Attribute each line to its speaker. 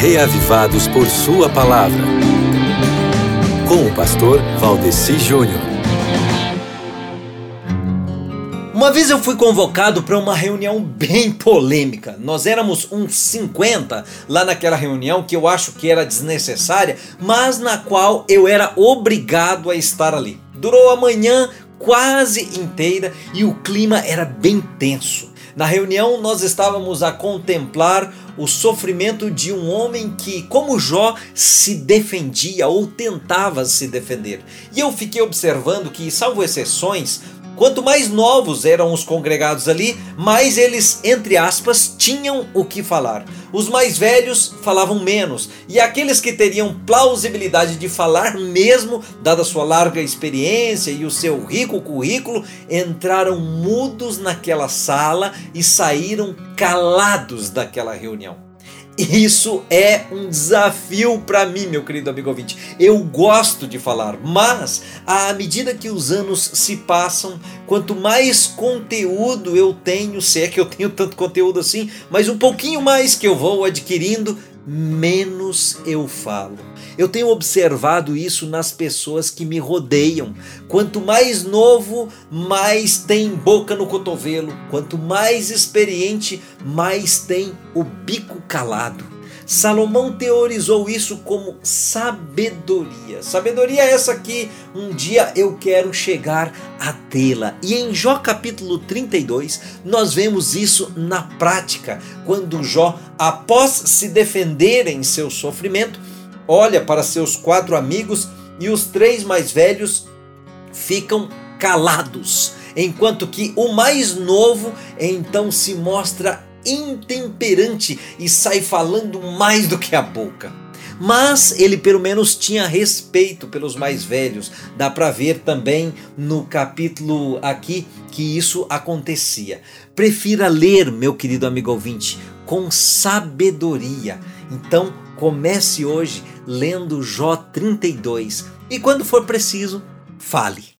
Speaker 1: reavivados por Sua palavra. Com o pastor Valdeci Júnior.
Speaker 2: Uma vez eu fui convocado para uma reunião bem polêmica. Nós éramos uns 50 lá naquela reunião que eu acho que era desnecessária, mas na qual eu era obrigado a estar ali. Durou a manhã quase inteira e o clima era bem tenso. Na reunião, nós estávamos a contemplar o sofrimento de um homem que, como Jó, se defendia ou tentava se defender. E eu fiquei observando que, salvo exceções, Quanto mais novos eram os congregados ali, mais eles, entre aspas, tinham o que falar. Os mais velhos falavam menos, e aqueles que teriam plausibilidade de falar mesmo, dada sua larga experiência e o seu rico currículo, entraram mudos naquela sala e saíram calados daquela reunião. Isso é um desafio para mim, meu querido amigo ouvinte. Eu gosto de falar, mas à medida que os anos se passam, quanto mais conteúdo eu tenho, se é que eu tenho tanto conteúdo assim, mas um pouquinho mais que eu vou adquirindo, menos eu falo. Eu tenho observado isso nas pessoas que me rodeiam. Quanto mais novo, mais tem boca no cotovelo. Quanto mais experiente, mais tem o bico calado. Salomão teorizou isso como sabedoria. Sabedoria essa que um dia eu quero chegar a tê-la. E em Jó capítulo 32, nós vemos isso na prática, quando Jó, após se defender em seu sofrimento, olha para seus quatro amigos e os três mais velhos ficam calados, enquanto que o mais novo então se mostra intemperante e sai falando mais do que a boca. Mas ele pelo menos tinha respeito pelos mais velhos. Dá para ver também no capítulo aqui que isso acontecia. Prefira ler, meu querido amigo ouvinte, com sabedoria. Então, comece hoje lendo Jó 32 e quando for preciso, fale.